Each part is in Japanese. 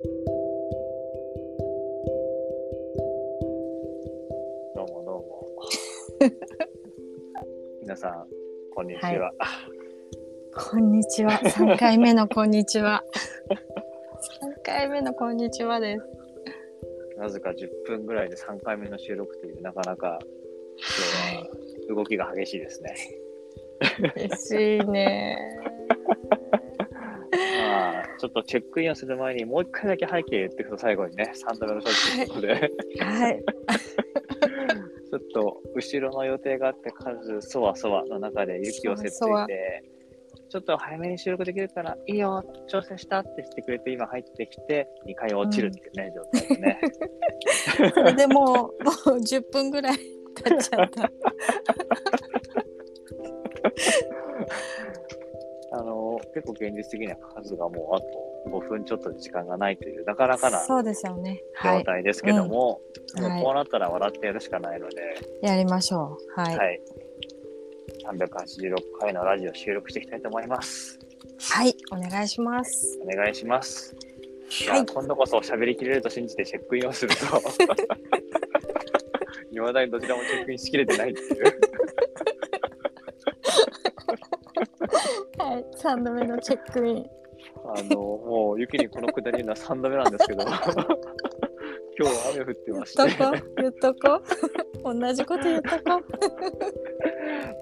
どうもどうも。皆さん、こんにちは。は こんにちは。3回目のこんにちは。3回目のこんにちはです。なぜか10分ぐらいで3回目の収録という、なかなか今日は動きが激しいですね。嬉しいね。まあ、ちょっとチェックインをする前に、もう一回だけ背景言っていくと最後にね、3度目の正直ということで、はい。ちょっと後ろの予定があって、数そわそわの中で雪をせっていそわそわて、ちょっと早めに収録できるから、いいよ、調整したってしてくれて、今入ってきて、2回落ちるっていうね、状態でね。そ れでもう、もう10分ぐらい経っちゃった。結構現実的な数がもうあと5分ちょっとで時間がないというなかなかなそうですよね。はい。状態ですけども、うんはいもうこうなったら笑ってやるしかないので、やりましょう。はい。ははい。い、386回のラジオ収録していきたいと思います。お願いします。お願いします。はい今度こそ喋りきれると信じてチェックインをすると、いまだにどちらもチェックインしきれてないっていう。はい。3度目のチェックイン。あの、もう雪にこの下り言うのは3度目なんですけど、今日は雨降ってまして。言っとこ言っとこ同じこと言っとこ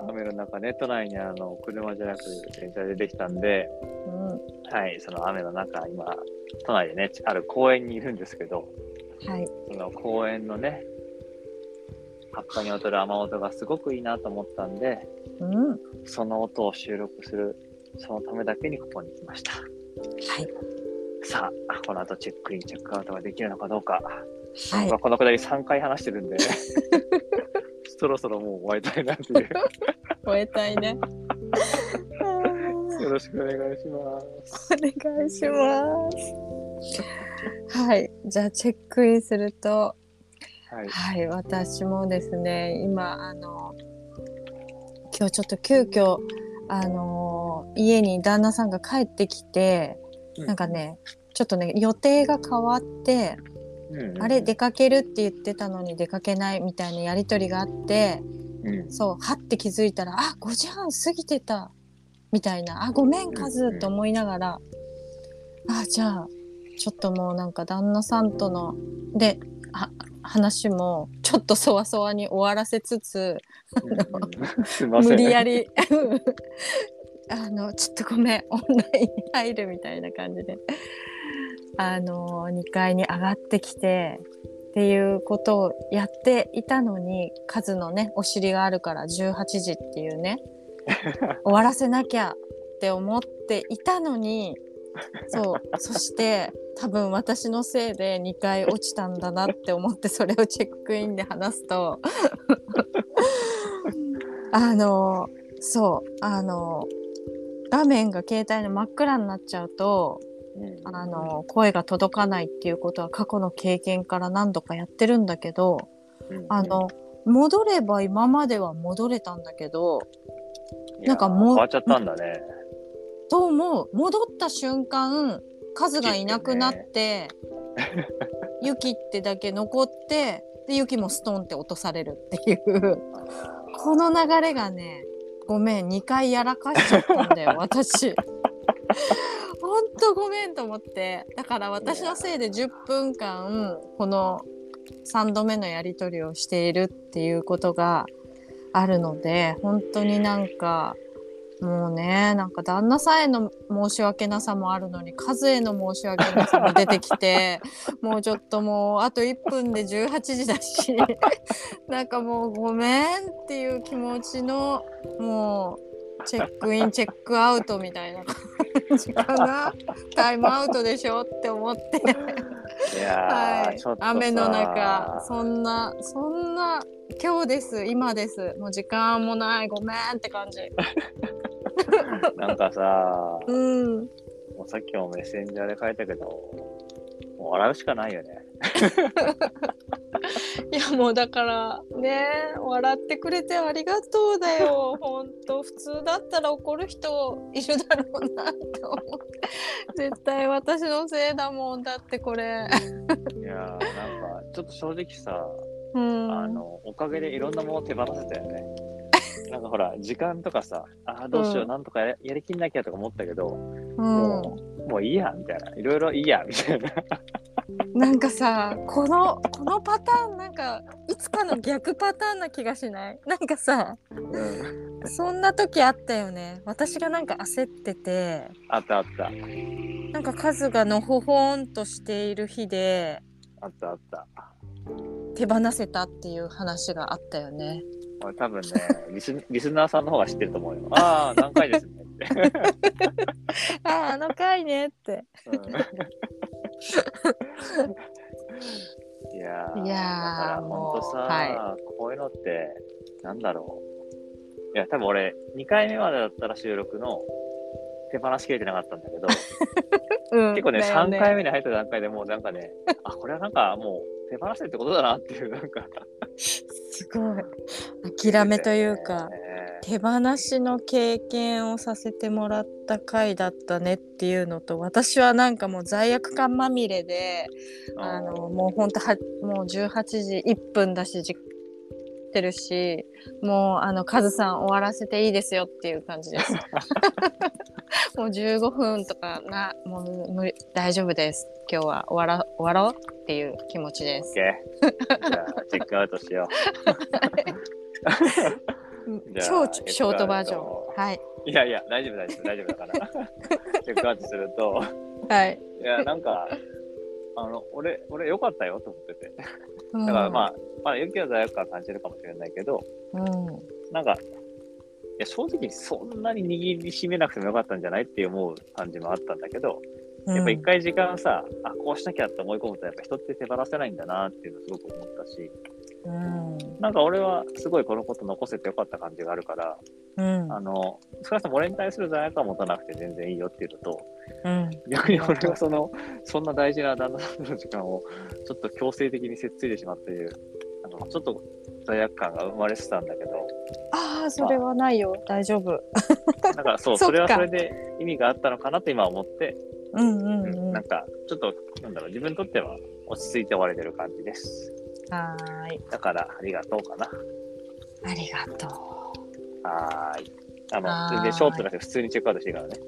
雨の中ね、都内にあの車じゃなく電車でできたんで、うん。はい、その雨の中、今、都内でね、ある公園にいるんですけど、はい。その公園のね、葉っぱに踊る雨音がすごくいいなと思ったんで、うん。はその音を収録する、そのためだけにここに来ました。い。さあ、この後チェックイン、チェックアウトができるのかどうか、はいこのくだり3回話してるんで、そろそろもう終わりたいなっていう。終えたいね。よろしくお願いします。お願いします。はい、じゃあチェックインすると、はい。はい、私もですね、今あの今日ちょっと急遽あの家に旦那さんが帰ってきて、なんかね、ちょっとね予定が変わって、うん、あれ出かけるって言ってたのに出かけないみたいなやり取りがあって、うん、そうはって気づいたらあ5時半過ぎてたみたいなあごめんカズと思いながらあじゃあちょっともうなんか旦那さんとのでは話もちょっとそわそわに終わらせつつ。無理やりあのちょっとごめんオンラインに入るみたいな感じで。あの2階に上がってきてっていうことをやっていたのに数のねお尻があるから18時っていうね 終わらせなきゃって思っていたのにそうそして多分私のせいで2回落ちたんだなって思ってそれをチェックインで話すと。あのそうあの画面が携帯の真っ暗になっちゃうとうん。あの声が届かないっていうことは過去の経験から何度かやってるんだけどうん。あの戻れば今までは戻れたんだけどなんかもう変わっちゃったんだね。どうも戻った瞬間数がいなくなってユキってだけ残ってでユキもストンって落とされるっていう。この流れがねごめん2回やらかしちゃったんだよ 私。ほんとごめんと思ってだから私のせいで10分間この3度目のやり取りをしているっていうことがあるので本当になんかもうねなんか旦那さんへの申し訳なさもあるのに数への申し訳なさも出てきて もうちょっともうあと1分で18時だし なんかもうごめんっていう気持ちのもうチェックインチェックアウトみたいな感じかな。タイムアウトでしょって思って。はい。雨の中そんなそんな今日です今です。もう時間もないごめんって感じなんかさ、うん。もうさっきもメッセンジャーで書いたけど、もう笑うしかないよね。いやもうだからね笑ってくれてありがとうだよ。本当普通だったら怒る人いるだろうなって思って絶対私のせいだもんだってこれ。いやーなんかちょっと正直さ、うん。あのおかげでいろんなもの手放せたよね。なんかほら時間とかさあーどうしよう、うん。なんとかややりきんなきゃとか思ったけど、うん。もうもういいやみたいな。いろいろいいやみたいな。なんかさこのこのパターンなんかいつかの逆パターンな気がしない？なんかさうん、そんな時あったよね。私がなんか焦ってて。あったあった。なんかカズがのほほんとしている日であったあった。手放せたっていう話があったよね俺多分ね リスリスナーさんの方が知ってると思うよ。ああ何回ですねって。あああの回ねって。いやーいやーだから本当さ、はこういうのってなんだろう。いや多分俺2回目までだったら収録の手放しきれてなかったんだけど、うん結構ねだよ3回目に入った段階でもうなんかねあこれはなんかもう手放してってことだなっていうなんかすごい。諦めというか、ね手放しの経験をさせてもらった回だったねっていうのと私はなんかもう罪悪感まみれであのもうほんとはもう18時1分だしじってるしもうあのカズさん終わらせていいですよっていう感じです もう15分とかなもう無理大丈夫です。今日は終わら終わろうっていう気持ちです。ケー。じゃあチェックアウトしよじゃあ超ショートバージョン。はい。ういやいや大丈夫大丈夫大丈夫だから。チェックアウトすると。はい。いやなんかあの俺俺良かったよと思ってて。だだからまあ、まあ、ユキは罪悪感感じるかもしれないけど、うん、なんか、いや正直そんなに握りしめなくてもよかったんじゃないって思う感じもあったんだけど、やっぱ一回時間さ、あ、こうしなきゃって思い込むと、やっぱ人って手放せないんだなっていうのをすごく思ったし、うん、なんか俺はすごいこのこと残せてよかった感じがあるから、うん、あの、少なくとも俺に対する罪悪感を持たなくて全然いいよっていうのと、うん、逆に俺がその、そんな大事な旦那さんとの時間をちょっと強制的にせっついてしまっている、あのちょっと罪悪感が生まれてたんだけど、それはないよ。大丈夫。なんかそう、それはそれで意味があったのかなと今思って、うん、うん、うんなんかちょっと、なんだろう、自分にとっては落ち着いて終われてる感じです。ーい。だから、ありがとうかな。ありがとはーい。あの、全然ショートじゃなくて普通にチェックアウトしてからね。う。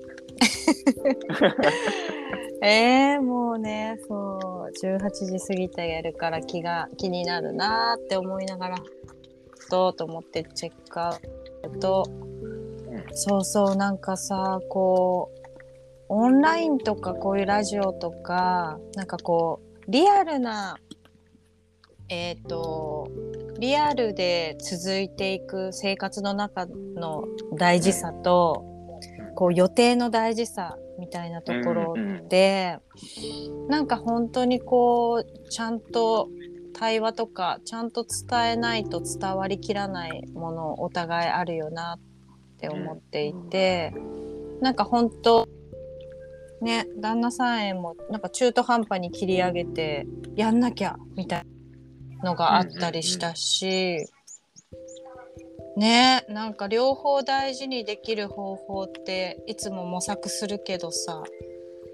えー、もうね、そう、18時過ぎてやるから気が気になるなーって思いながら、どうと思ってチェックアウト。そうそう、なんかさ、こう、オンラインとかこういうラジオとか、なんかこう、リアルな、えっ、と、リアルで続いていく生活の中の大事さと、こう予定の大事さみたいなところうんうんで、なんか本当にこうちゃんと対話とかちゃんと伝えないと伝わりきらないものお互いあるよなって思っていて、なんか本当ね旦那さんへもなんか中途半端に切り上げてやんなきゃみたいなのがあったりしたし。ねなんか両方大事にできる方法っていつも模索するけどさ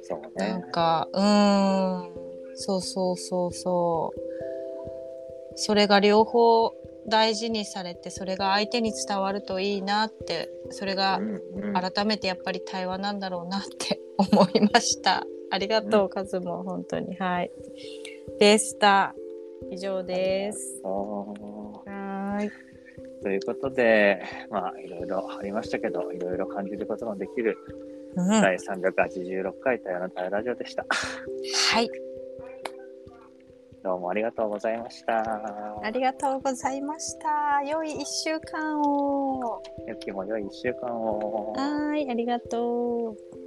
そうなねん。かうーんそうそうそうそうそれが両方大事にされてそれが相手に伝わるといいなってそれが改めてやっぱり対話なんだろうなって 思いました。ありがとう、うんカズも本当に。はい。でした。以上です。はーい。ということで、まあ、いろいろありましたけど、いろいろ感じることのできるうん、第386回タヨのタヨラジオでした。はいどうもありがとうございました。ありがとうございました良い一週間をゆきも良い一週間を。はーいありがとう